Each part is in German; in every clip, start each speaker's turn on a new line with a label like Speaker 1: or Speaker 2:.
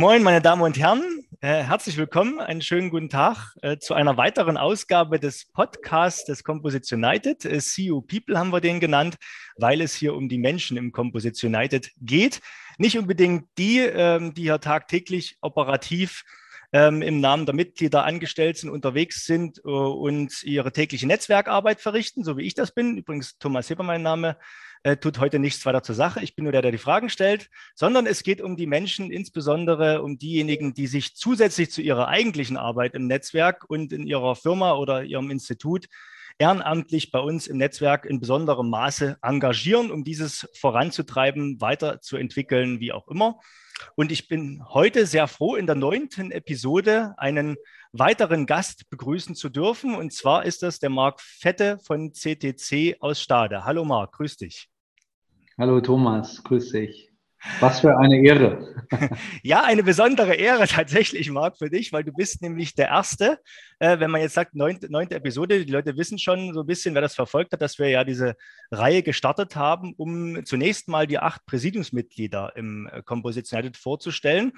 Speaker 1: Moin, meine Damen und Herren, äh, herzlich willkommen, einen schönen guten Tag äh, zu einer weiteren Ausgabe des Podcasts des Composites United. Äh, CU People haben wir den genannt, weil es hier um die Menschen im Composites United geht. Nicht unbedingt die, ähm, die hier tagtäglich operativ ähm, im Namen der Mitglieder angestellt sind, unterwegs sind äh, und ihre tägliche Netzwerkarbeit verrichten, so wie ich das bin. Übrigens Thomas Heber mein Name äh, tut heute nichts weiter zur Sache. Ich bin nur der, der die Fragen stellt, sondern es geht um die Menschen, insbesondere um diejenigen, die sich zusätzlich zu ihrer eigentlichen Arbeit im Netzwerk und in ihrer Firma oder ihrem Institut ehrenamtlich bei uns im Netzwerk in besonderem Maße engagieren, um dieses voranzutreiben, weiterzuentwickeln, wie auch immer. Und ich bin heute sehr froh, in der neunten Episode einen weiteren Gast begrüßen zu dürfen. Und zwar ist das der Marc Fette von CTC aus Stade. Hallo Marc, grüß dich.
Speaker 2: Hallo Thomas, grüß dich. Was für eine Ehre.
Speaker 1: ja, eine besondere Ehre tatsächlich, Marc, für dich, weil du bist nämlich der Erste, äh, wenn man jetzt sagt, neunte, neunte Episode, die Leute wissen schon so ein bisschen, wer das verfolgt hat, dass wir ja diese Reihe gestartet haben, um zunächst mal die acht Präsidiumsmitglieder im äh, Composition United vorzustellen.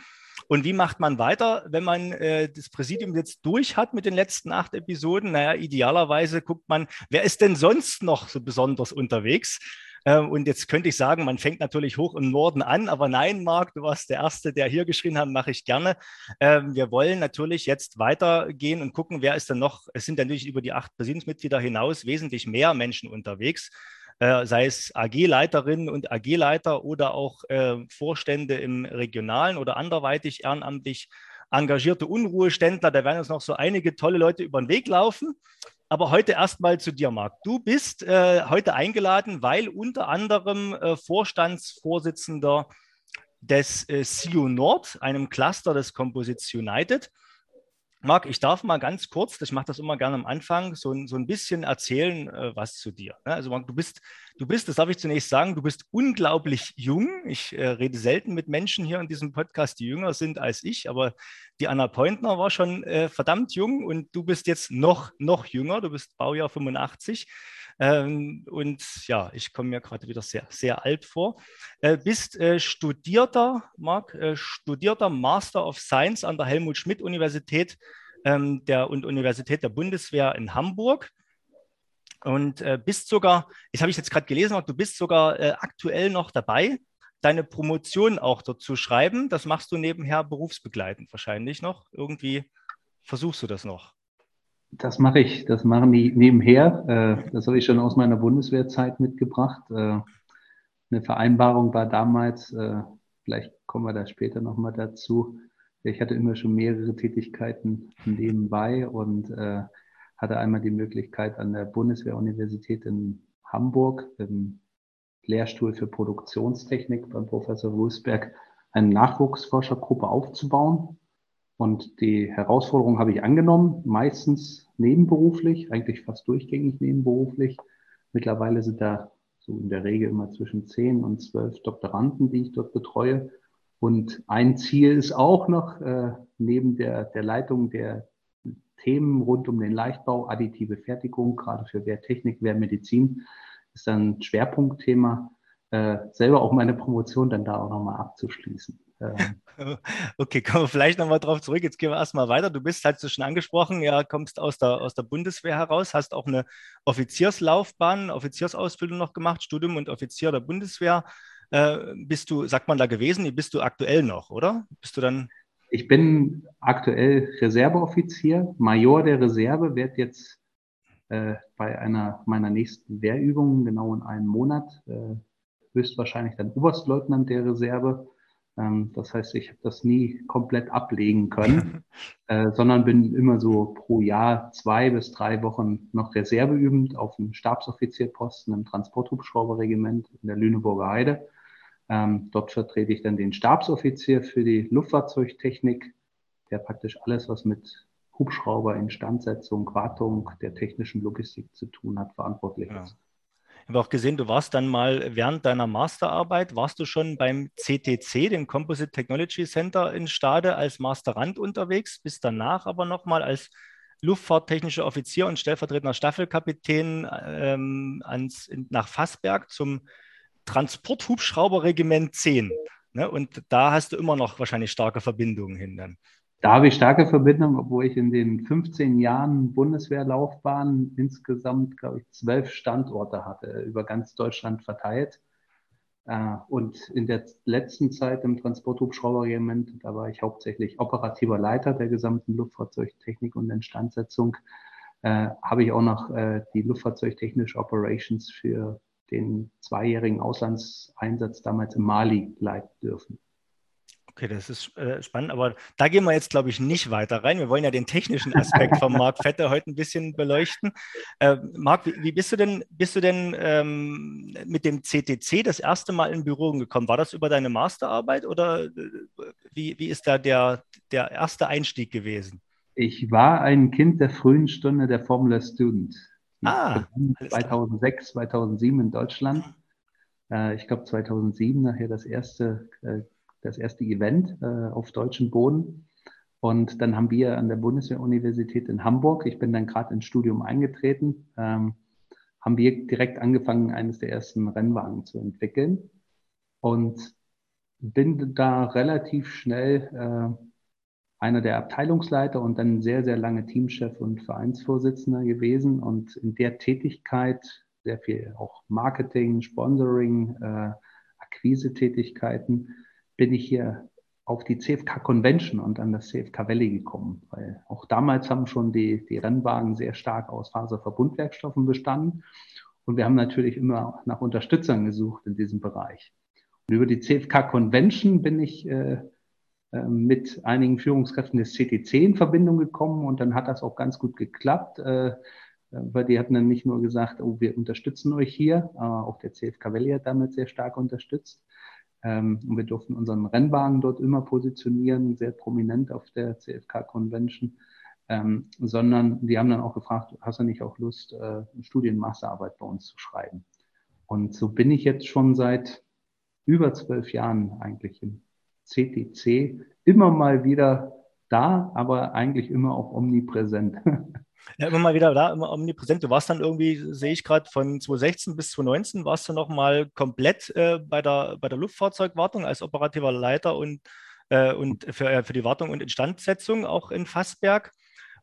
Speaker 1: Und wie macht man weiter, wenn man äh, das Präsidium jetzt durch hat mit den letzten acht Episoden? Naja, idealerweise guckt man, wer ist denn sonst noch so besonders unterwegs? Ähm, und jetzt könnte ich sagen, man fängt natürlich hoch im Norden an, aber nein, Marc, du warst der Erste, der hier geschrien hat, mache ich gerne. Ähm, wir wollen natürlich jetzt weitergehen und gucken, wer ist denn noch, es sind natürlich über die acht Präsidiumsmitglieder hinaus wesentlich mehr Menschen unterwegs. Äh, sei es AG-Leiterinnen und AG-Leiter oder auch äh, Vorstände im regionalen oder anderweitig ehrenamtlich engagierte Unruheständler. Da werden uns noch so einige tolle Leute über den Weg laufen. Aber heute erstmal zu dir, Marc. Du bist äh, heute eingeladen, weil unter anderem äh, Vorstandsvorsitzender des äh, CU Nord, einem Cluster des Composites United, Marc, ich darf mal ganz kurz, ich mache das immer gerne am Anfang, so, so ein bisschen erzählen, äh, was zu dir. Ne? Also Marc, du bist, du bist, das darf ich zunächst sagen, du bist unglaublich jung. Ich äh, rede selten mit Menschen hier in diesem Podcast, die jünger sind als ich, aber die Anna Pointner war schon äh, verdammt jung und du bist jetzt noch, noch jünger, du bist Baujahr 85. Ähm, und ja, ich komme mir gerade wieder sehr, sehr alt vor. Äh, bist äh, studierter, Marc, äh, studierter Master of Science an der Helmut Schmidt Universität ähm, und Universität der Bundeswehr in Hamburg. Und äh, bist sogar, das habe ich jetzt gerade gelesen, du bist sogar äh, aktuell noch dabei, deine Promotion auch dort zu schreiben. Das machst du nebenher berufsbegleitend wahrscheinlich noch. Irgendwie versuchst du das noch.
Speaker 2: Das mache ich, das machen die nebenher. Äh, das habe ich schon aus meiner Bundeswehrzeit mitgebracht. Äh, eine Vereinbarung war damals, äh, vielleicht kommen wir da später nochmal dazu. Ich hatte immer schon mehrere Tätigkeiten nebenbei und hatte einmal die Möglichkeit an der Bundeswehruniversität in Hamburg im Lehrstuhl für Produktionstechnik beim Professor Wulsberg eine Nachwuchsforschergruppe aufzubauen. Und die Herausforderung habe ich angenommen, meistens nebenberuflich, eigentlich fast durchgängig nebenberuflich. Mittlerweile sind da so in der Regel immer zwischen zehn und zwölf Doktoranden, die ich dort betreue. Und ein Ziel ist auch noch, äh, neben der, der Leitung der Themen rund um den Leichtbau, additive Fertigung, gerade für Wehrtechnik, Wehrmedizin, ist dann Schwerpunktthema, äh, selber auch meine Promotion dann da auch nochmal abzuschließen.
Speaker 1: Okay, kommen wir vielleicht nochmal drauf zurück. Jetzt gehen wir erstmal weiter. Du bist, halt so schon angesprochen, ja, kommst aus der, aus der Bundeswehr heraus, hast auch eine Offizierslaufbahn, Offiziersausbildung noch gemacht, Studium und Offizier der Bundeswehr. Äh, bist du, sagt man da gewesen, bist du aktuell noch, oder? Bist du dann?
Speaker 2: Ich bin aktuell Reserveoffizier, Major der Reserve, werde jetzt äh, bei einer meiner nächsten Wehrübungen, genau in einem Monat, äh, höchstwahrscheinlich dann Oberstleutnant der Reserve ähm, das heißt, ich habe das nie komplett ablegen können, äh, sondern bin immer so pro Jahr zwei bis drei Wochen noch reserveübend auf dem Stabsoffizierposten im Transporthubschrauberregiment in der Lüneburger Heide. Ähm, dort vertrete ich dann den Stabsoffizier für die Luftfahrzeugtechnik, der praktisch alles, was mit Hubschrauber, Instandsetzung, Wartung der technischen Logistik zu tun hat, verantwortlich ja. ist
Speaker 1: habe auch gesehen, du warst dann mal während deiner Masterarbeit, warst du schon beim CTC, dem Composite Technology Center in Stade, als Masterand unterwegs, bist danach aber nochmal als luftfahrttechnischer Offizier und stellvertretender Staffelkapitän ähm, ans, nach Fassberg zum Transporthubschrauberregiment 10. Ne? Und da hast du immer noch wahrscheinlich starke Verbindungen hin dann.
Speaker 2: Da habe ich starke Verbindungen, obwohl ich in den 15 Jahren Bundeswehrlaufbahn insgesamt, glaube ich, zwölf Standorte hatte, über ganz Deutschland verteilt. Äh, und in der letzten Zeit im Transporthubschrauberregiment, da war ich hauptsächlich operativer Leiter der gesamten Luftfahrzeugtechnik und Instandsetzung, äh, habe ich auch noch äh, die Luftfahrzeugtechnische Operations für den zweijährigen Auslandseinsatz damals in Mali leiten dürfen.
Speaker 1: Okay, das ist äh, spannend, aber da gehen wir jetzt, glaube ich, nicht weiter rein. Wir wollen ja den technischen Aspekt von Marc Vetter heute ein bisschen beleuchten. Äh, Marc, wie, wie, bist du denn, bist du denn ähm, mit dem CTC das erste Mal in Büro gekommen? War das über deine Masterarbeit oder äh, wie, wie ist da der, der erste Einstieg gewesen?
Speaker 2: Ich war ein Kind der frühen Stunde der Formula Student. Ah, 2006, 2007 in Deutschland. Äh, ich glaube 2007 nachher das erste äh, das erste Event äh, auf deutschem Boden. Und dann haben wir an der Bundeswehr-Universität in Hamburg, ich bin dann gerade ins Studium eingetreten, ähm, haben wir direkt angefangen, eines der ersten Rennwagen zu entwickeln. Und bin da relativ schnell äh, einer der Abteilungsleiter und dann sehr, sehr lange Teamchef und Vereinsvorsitzender gewesen. Und in der Tätigkeit sehr viel auch Marketing, Sponsoring, äh, Akquise-Tätigkeiten bin ich hier auf die CFK Convention und an das CFK Valley gekommen, weil auch damals haben schon die, die Rennwagen sehr stark aus Faserverbundwerkstoffen bestanden. Und wir haben natürlich immer nach Unterstützern gesucht in diesem Bereich. Und über die CFK Convention bin ich äh, äh, mit einigen Führungskräften des CTC in Verbindung gekommen und dann hat das auch ganz gut geklappt. Äh, weil die hatten dann nicht nur gesagt, oh, wir unterstützen euch hier, auch der CFK Valley hat damit sehr stark unterstützt. Ähm, und wir durften unseren Rennwagen dort immer positionieren, sehr prominent auf der CFK Convention. Ähm, sondern die haben dann auch gefragt, hast du nicht auch Lust, äh, Studienmasterarbeit bei uns zu schreiben? Und so bin ich jetzt schon seit über zwölf Jahren eigentlich im CTC immer mal wieder da, aber eigentlich immer auch omnipräsent.
Speaker 1: Ja, immer mal wieder da, immer omnipräsent. Du warst dann irgendwie, sehe ich gerade, von 2016 bis 2019 warst du nochmal komplett äh, bei, der, bei der Luftfahrzeugwartung als operativer Leiter und, äh, und für, äh, für die Wartung und Instandsetzung auch in Fassberg.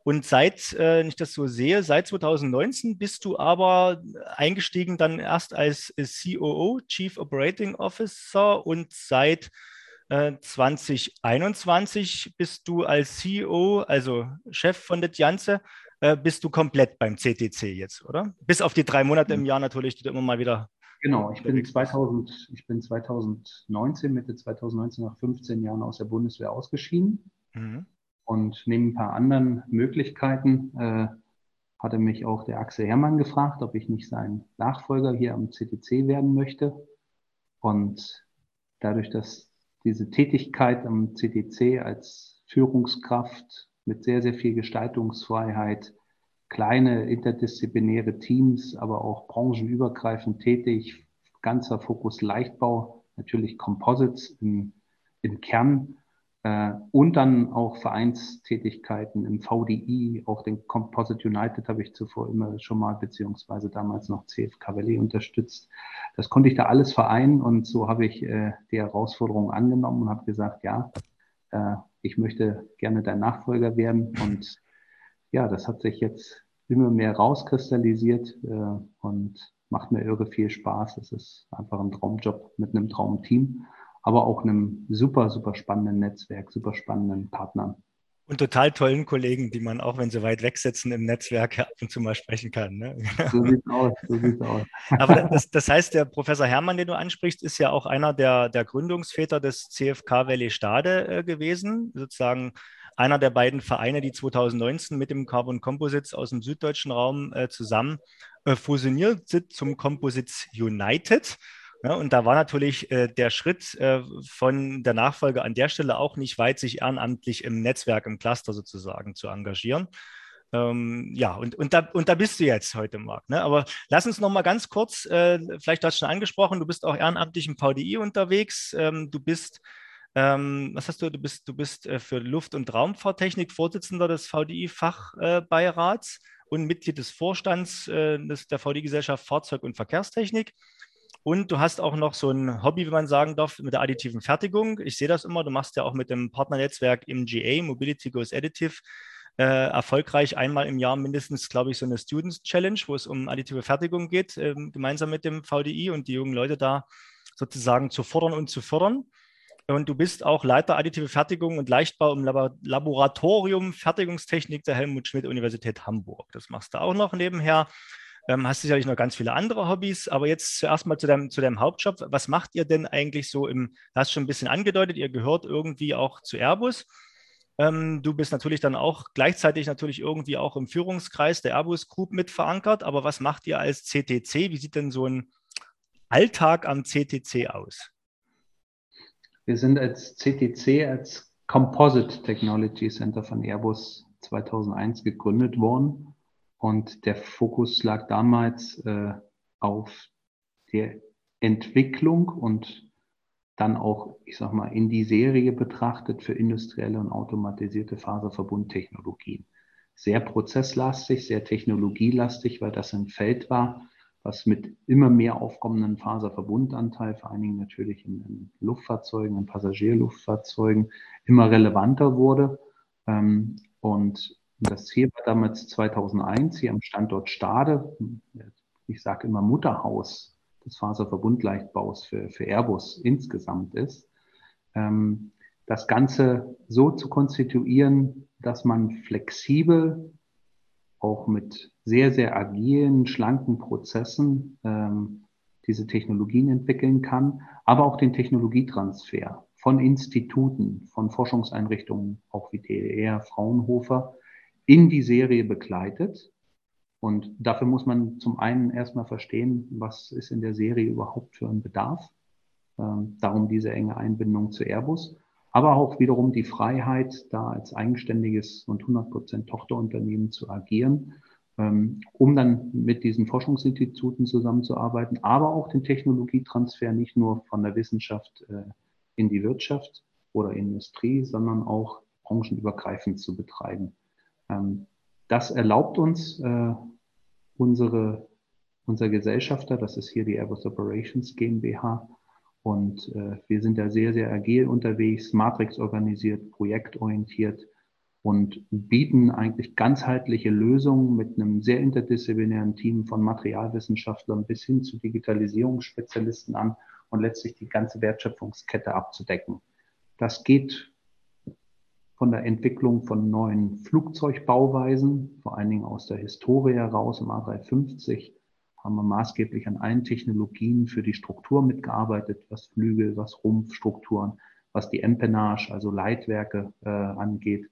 Speaker 1: Und seit, äh, ich das so sehe, seit 2019 bist du aber eingestiegen dann erst als COO, Chief Operating Officer, und seit 2021 äh, bist du als CEO, also Chef von der Janze, äh, bist du komplett beim CTC jetzt, oder? Bis auf die drei Monate im Jahr natürlich, die du immer mal wieder.
Speaker 2: Genau, ich bin, 2000, ich bin 2019, Mitte 2019 nach 15 Jahren aus der Bundeswehr ausgeschieden. Mhm. Und neben ein paar anderen Möglichkeiten äh, hatte mich auch der Axel Herrmann gefragt, ob ich nicht sein Nachfolger hier am CTC werden möchte. Und dadurch, dass diese Tätigkeit am CTC als Führungskraft mit sehr, sehr viel Gestaltungsfreiheit, kleine interdisziplinäre Teams, aber auch branchenübergreifend tätig, ganzer Fokus Leichtbau, natürlich Composites im, im Kern äh, und dann auch Vereinstätigkeiten im VDI, auch den Composite United habe ich zuvor immer schon mal, beziehungsweise damals noch CFK Valley unterstützt. Das konnte ich da alles vereinen und so habe ich äh, die Herausforderung angenommen und habe gesagt, ja, äh, ich möchte gerne dein Nachfolger werden. Und ja, das hat sich jetzt immer mehr rauskristallisiert äh, und macht mir irre viel Spaß. Es ist einfach ein Traumjob mit einem Traumteam, aber auch einem super, super spannenden Netzwerk, super spannenden Partnern.
Speaker 1: Und total tollen Kollegen, die man auch, wenn sie weit weg sitzen, im Netzwerk ab und zu mal sprechen kann. Ne? So sieht es aus, so sieht's aus. Aber das, das, heißt, der Professor Hermann, den du ansprichst, ist ja auch einer der, der Gründungsväter des CFK Valley Stade äh, gewesen, sozusagen einer der beiden Vereine, die 2019 mit dem Carbon Composites aus dem süddeutschen Raum äh, zusammen äh, fusioniert sind zum Composites United. Ja, und da war natürlich äh, der Schritt äh, von der Nachfolge an der Stelle auch nicht weit, sich ehrenamtlich im Netzwerk, im Cluster sozusagen zu engagieren. Ähm, ja, und, und, da, und da bist du jetzt heute, Marc. Ne? Aber lass uns noch mal ganz kurz, äh, vielleicht hast du schon angesprochen, du bist auch ehrenamtlich im VDI unterwegs. Ähm, du bist, ähm, was hast du, du bist, du bist äh, für Luft- und Raumfahrttechnik Vorsitzender des VDI-Fachbeirats und Mitglied des Vorstands äh, des, der VDI-Gesellschaft Fahrzeug- und Verkehrstechnik. Und du hast auch noch so ein Hobby, wie man sagen darf, mit der additiven Fertigung. Ich sehe das immer. Du machst ja auch mit dem Partnernetzwerk MGA, Mobility Goes Additive, äh, erfolgreich einmal im Jahr mindestens, glaube ich, so eine Students Challenge, wo es um additive Fertigung geht, äh, gemeinsam mit dem VDI und die jungen Leute da sozusagen zu fordern und zu fördern. Und du bist auch Leiter additive Fertigung und Leichtbau im Laboratorium Fertigungstechnik der Helmut Schmidt Universität Hamburg. Das machst du auch noch nebenher. Ähm, hast sicherlich noch ganz viele andere Hobbys, aber jetzt zuerst mal zu deinem, zu deinem Hauptjob. Was macht ihr denn eigentlich so im, du hast schon ein bisschen angedeutet, ihr gehört irgendwie auch zu Airbus. Ähm, du bist natürlich dann auch gleichzeitig natürlich irgendwie auch im Führungskreis der Airbus Group mit verankert. Aber was macht ihr als CTC? Wie sieht denn so ein Alltag am CTC aus?
Speaker 2: Wir sind als CTC, als Composite Technology Center von Airbus 2001 gegründet worden. Und der Fokus lag damals äh, auf der Entwicklung und dann auch, ich sag mal, in die Serie betrachtet für industrielle und automatisierte Faserverbundtechnologien. Sehr prozesslastig, sehr technologielastig, weil das ein Feld war, was mit immer mehr aufkommenden Faserverbundanteil, vor allen Dingen natürlich in, in Luftfahrzeugen, in Passagierluftfahrzeugen, immer relevanter wurde. Ähm, und das Ziel war damals 2001 hier am Standort Stade, ich sage immer Mutterhaus des Faserverbundleichtbaus für, für Airbus insgesamt ist, ähm, das Ganze so zu konstituieren, dass man flexibel auch mit sehr, sehr agilen, schlanken Prozessen ähm, diese Technologien entwickeln kann, aber auch den Technologietransfer von Instituten, von Forschungseinrichtungen, auch wie DLR, Fraunhofer, in die Serie begleitet. Und dafür muss man zum einen erstmal verstehen, was ist in der Serie überhaupt für ein Bedarf. Ähm, darum diese enge Einbindung zu Airbus aber auch wiederum die Freiheit, da als eigenständiges und 100% Tochterunternehmen zu agieren, ähm, um dann mit diesen Forschungsinstituten zusammenzuarbeiten, aber auch den Technologietransfer nicht nur von der Wissenschaft äh, in die Wirtschaft oder Industrie, sondern auch branchenübergreifend zu betreiben. Ähm, das erlaubt uns äh, unsere, unser Gesellschafter, das ist hier die Airbus Operations GmbH, und äh, wir sind da sehr, sehr agil unterwegs, Matrix organisiert, projektorientiert und bieten eigentlich ganzheitliche Lösungen mit einem sehr interdisziplinären Team von Materialwissenschaftlern bis hin zu Digitalisierungsspezialisten an und letztlich die ganze Wertschöpfungskette abzudecken. Das geht von der Entwicklung von neuen Flugzeugbauweisen, vor allen Dingen aus der Historie heraus im A350, haben wir maßgeblich an allen Technologien für die Struktur mitgearbeitet, was Flügel, was Rumpfstrukturen, was die Empennage, also Leitwerke äh, angeht.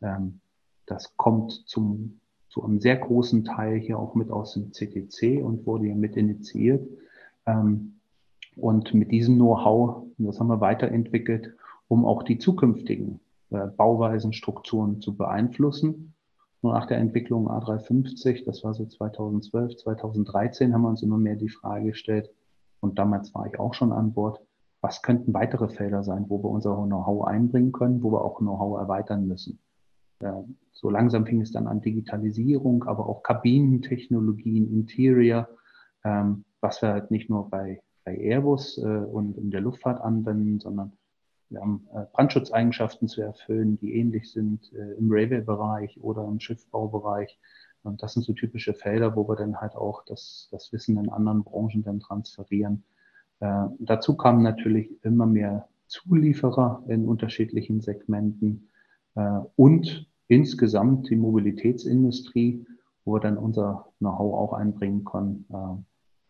Speaker 2: Ähm, das kommt zum, zu einem sehr großen Teil hier auch mit aus dem CTC und wurde hier mit initiiert. Ähm, und mit diesem Know-how, das haben wir weiterentwickelt, um auch die zukünftigen Bauweisen, Strukturen zu beeinflussen nur nach der Entwicklung A350, das war so 2012, 2013, haben wir uns immer mehr die Frage gestellt, und damals war ich auch schon an Bord, was könnten weitere Felder sein, wo wir unser Know-how einbringen können, wo wir auch Know-how erweitern müssen. So langsam fing es dann an Digitalisierung, aber auch Kabinentechnologien, Interior, ähm, was wir halt nicht nur bei, bei Airbus äh, und in der Luftfahrt anwenden, sondern wir haben äh, Brandschutzeigenschaften zu erfüllen, die ähnlich sind äh, im Railway-Bereich oder im Schiffbaubereich. Und das sind so typische Felder, wo wir dann halt auch das, das Wissen in anderen Branchen dann transferieren. Äh, dazu kamen natürlich immer mehr Zulieferer in unterschiedlichen Segmenten äh, und insgesamt die Mobilitätsindustrie, wo wir dann unser Know-how auch einbringen können.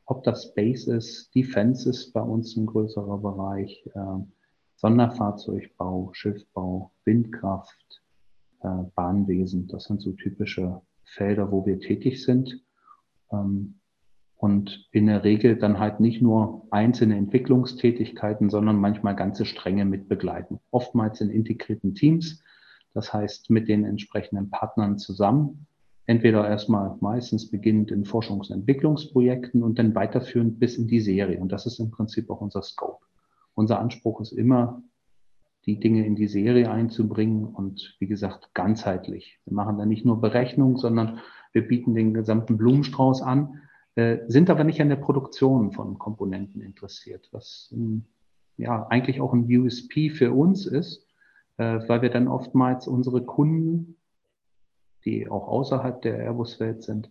Speaker 2: Ob das Space ist, Defense ist bei uns ein größerer Bereich. Sonderfahrzeugbau, Schiffbau, Windkraft, äh, Bahnwesen. Das sind so typische Felder, wo wir tätig sind. Ähm, und in der Regel dann halt nicht nur einzelne Entwicklungstätigkeiten, sondern manchmal ganze Stränge mit begleiten. Oftmals in integrierten Teams, das heißt mit den entsprechenden Partnern zusammen. Entweder erstmal meistens beginnend in Forschungs- und Entwicklungsprojekten und dann weiterführend bis in die Serie. Und das ist im Prinzip auch unser Scope. Unser Anspruch ist immer, die Dinge in die Serie einzubringen und wie gesagt, ganzheitlich. Wir machen da nicht nur Berechnung, sondern wir bieten den gesamten Blumenstrauß an. äh, sind aber nicht an der Produktion von Komponenten interessiert, was ähm, ja eigentlich auch ein USP für uns ist, äh, weil wir dann oftmals unsere Kunden, die auch außerhalb der Airbus-Welt sind,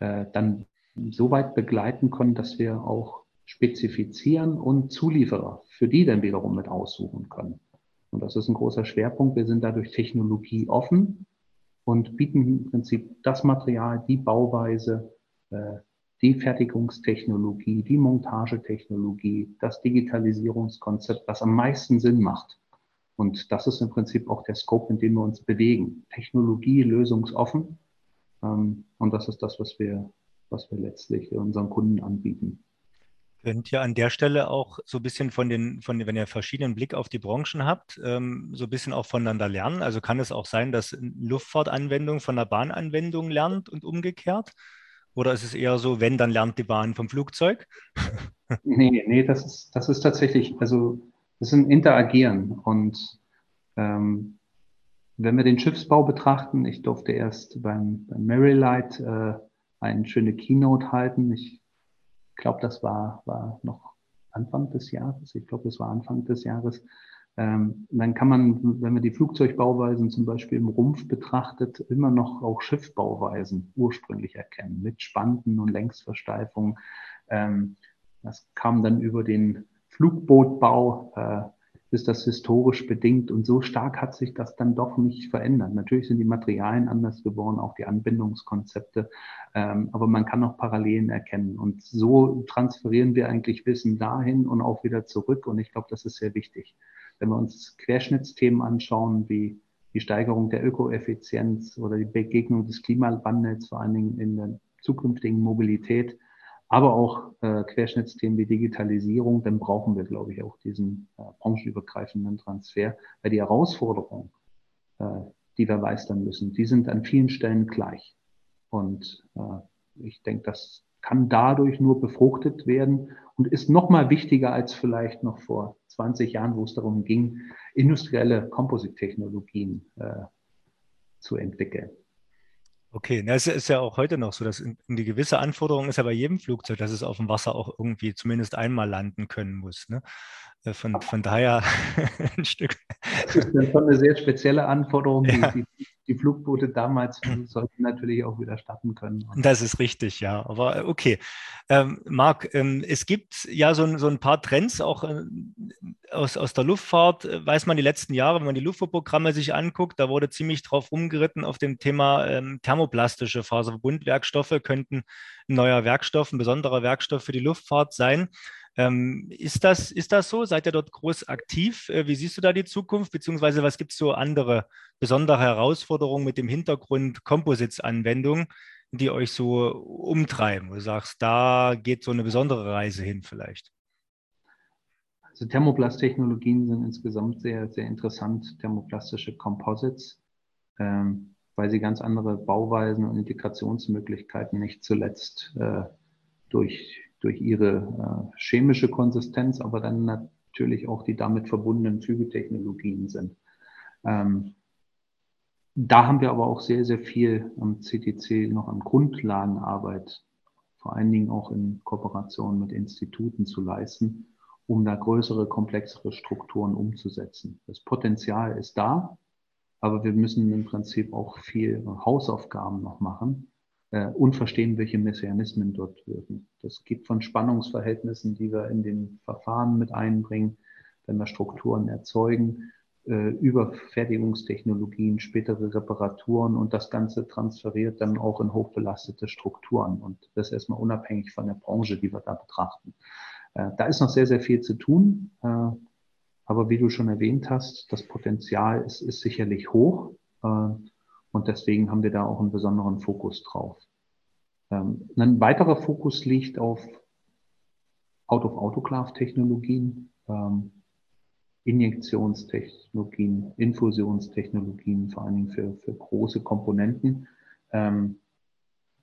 Speaker 2: äh, dann so weit begleiten können, dass wir auch spezifizieren und Zulieferer für die dann wiederum mit aussuchen können. Und das ist ein großer Schwerpunkt. Wir sind dadurch technologieoffen und bieten im Prinzip das Material, die Bauweise, äh, die Fertigungstechnologie, die Montagetechnologie, das Digitalisierungskonzept, was am meisten Sinn macht. Und das ist im Prinzip auch der Scope, in dem wir uns bewegen. Technologie lösungsoffen. Ähm, und das ist das, was wir, was wir letztlich unseren Kunden anbieten.
Speaker 1: Könnt ihr an der Stelle auch so ein bisschen von den, von wenn ihr verschiedenen Blick auf die Branchen habt, ähm, so ein bisschen auch voneinander lernen? Also kann es auch sein, dass Luftfahrtanwendung von einer Bahnanwendung lernt und umgekehrt? Oder ist es eher so, wenn, dann lernt die Bahn vom Flugzeug?
Speaker 2: nee, nee, das ist, das ist tatsächlich, also das ist ein Interagieren. Und ähm, wenn wir den Schiffsbau betrachten, ich durfte erst beim, beim Light äh, eine schöne Keynote halten. Ich glaube, das war, war noch Anfang des Jahres. Ich glaube, das war Anfang des Jahres. Ähm, dann kann man, wenn man die Flugzeugbauweisen zum Beispiel im Rumpf betrachtet, immer noch auch Schiffbauweisen ursprünglich erkennen, mit Spanten und Längsversteifungen. Ähm, das kam dann über den Flugbootbau, äh, ist das historisch bedingt und so stark hat sich das dann doch nicht verändert. Natürlich sind die Materialien anders geworden, auch die Anbindungskonzepte, ähm, aber man kann auch Parallelen erkennen und so transferieren wir eigentlich Wissen dahin und auch wieder zurück und ich glaube, das ist sehr wichtig. Wenn wir uns Querschnittsthemen anschauen, wie die Steigerung der Ökoeffizienz oder die Begegnung des Klimawandels, vor allen Dingen in der zukünftigen Mobilität, aber auch äh, Querschnittsthemen wie Digitalisierung, dann brauchen wir, glaube ich, auch diesen äh, branchenübergreifenden Transfer, weil die Herausforderungen, äh, die wir meistern müssen, die sind an vielen Stellen gleich. Und äh, ich denke, das kann dadurch nur befruchtet werden und ist noch mal wichtiger als vielleicht noch vor 20 Jahren, wo es darum ging, industrielle Komposittechnologien äh, zu entwickeln.
Speaker 1: Okay, das ist ja auch heute noch so, dass die gewisse Anforderung ist ja bei jedem Flugzeug, dass es auf dem Wasser auch irgendwie zumindest einmal landen können muss. Ne? Äh, von, von daher ein Stück.
Speaker 2: Das ist dann schon eine sehr spezielle Anforderung, ja. die, die Flugboote damals sollten natürlich auch wieder starten können.
Speaker 1: Das ist richtig, ja. Aber äh, okay. Ähm, Marc, ähm, es gibt ja so, so, ein paar Trends auch äh, aus, aus der Luftfahrt, äh, weiß man die letzten Jahre, wenn man die Luftfahrtprogramme sich anguckt, da wurde ziemlich drauf rumgeritten auf dem Thema ähm, thermoplastische Faserverbundwerkstoffe könnten ein neuer Werkstoff, ein besonderer Werkstoff für die Luftfahrt sein. Ähm, ist, das, ist das so? Seid ihr dort groß aktiv? Äh, wie siehst du da die Zukunft? Beziehungsweise was gibt es so andere besondere Herausforderungen mit dem Hintergrund Composites-Anwendung, die euch so umtreiben? Wo du sagst, da geht so eine besondere Reise hin vielleicht?
Speaker 2: Also Thermoplasttechnologien sind insgesamt sehr, sehr interessant, thermoplastische Composites, ähm, weil sie ganz andere Bauweisen und Integrationsmöglichkeiten nicht zuletzt äh, durch durch ihre äh, chemische Konsistenz, aber dann natürlich auch die damit verbundenen Fügetechnologien sind. Ähm, da haben wir aber auch sehr, sehr viel am CTC noch an Grundlagenarbeit, vor allen Dingen auch in Kooperation mit Instituten zu leisten, um da größere, komplexere Strukturen umzusetzen. Das Potenzial ist da, aber wir müssen im Prinzip auch viel Hausaufgaben noch machen, und verstehen, welche Mechanismen dort wirken. Das gibt von Spannungsverhältnissen, die wir in den Verfahren mit einbringen, wenn wir Strukturen erzeugen, äh, über Fertigungstechnologien, spätere Reparaturen und das Ganze transferiert dann auch in hochbelastete Strukturen. Und das erstmal unabhängig von der Branche, die wir da betrachten. Äh, da ist noch sehr, sehr viel zu tun. Äh, aber wie du schon erwähnt hast, das Potenzial ist, ist sicherlich hoch. Und deswegen haben wir da auch einen besonderen Fokus drauf. Ähm, ein weiterer Fokus liegt auf Out-of-Autoclave-Technologien, ähm, Injektionstechnologien, Infusionstechnologien, vor allen Dingen für, für große Komponenten, ähm,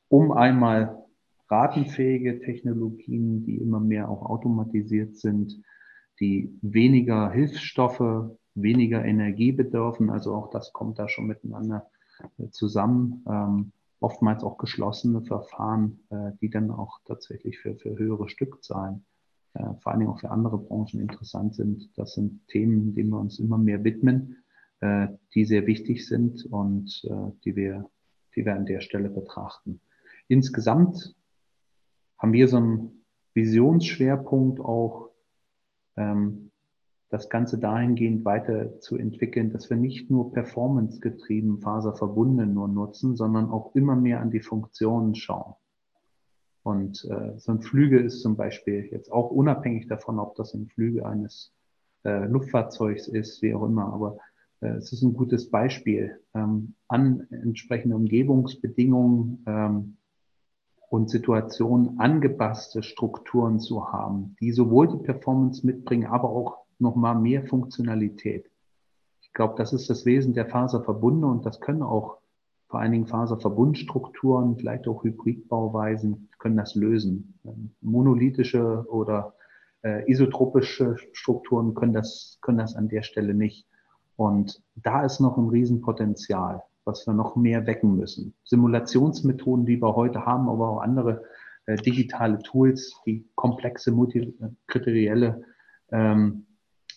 Speaker 2: um einmal ratenfähige Technologien, die immer mehr auch automatisiert sind, die weniger Hilfsstoffe, weniger Energie bedürfen, also auch das kommt da schon miteinander zusammen, ähm, oftmals auch geschlossene Verfahren, äh, die dann auch tatsächlich für, für höhere Stückzahlen, äh, vor allen Dingen auch für andere Branchen interessant sind. Das sind Themen, denen wir uns immer mehr widmen, äh, die sehr wichtig sind und äh, die wir, die wir an der Stelle betrachten. Insgesamt haben wir so einen Visionsschwerpunkt auch, ähm, das Ganze dahingehend weiterzuentwickeln, dass wir nicht nur performancegetrieben faserverbunden nur nutzen, sondern auch immer mehr an die Funktionen schauen. Und äh, so ein Flüge ist zum Beispiel jetzt auch unabhängig davon, ob das ein Flüge eines äh, Luftfahrzeugs ist, wie auch immer, aber äh, es ist ein gutes Beispiel, ähm, an entsprechende Umgebungsbedingungen ähm, und Situationen angepasste Strukturen zu haben, die sowohl die Performance mitbringen, aber auch nochmal mehr Funktionalität. Ich glaube, das ist das Wesen der Faserverbunde und das können auch vor allen Dingen Faserverbundstrukturen, vielleicht auch Hybridbauweisen, können das lösen. Ähm, monolithische oder äh, isotropische Strukturen können das, können das an der Stelle nicht. Und da ist noch ein Riesenpotenzial, was wir noch mehr wecken müssen. Simulationsmethoden, die wir heute haben, aber auch andere äh, digitale Tools, die komplexe multikriterielle ähm,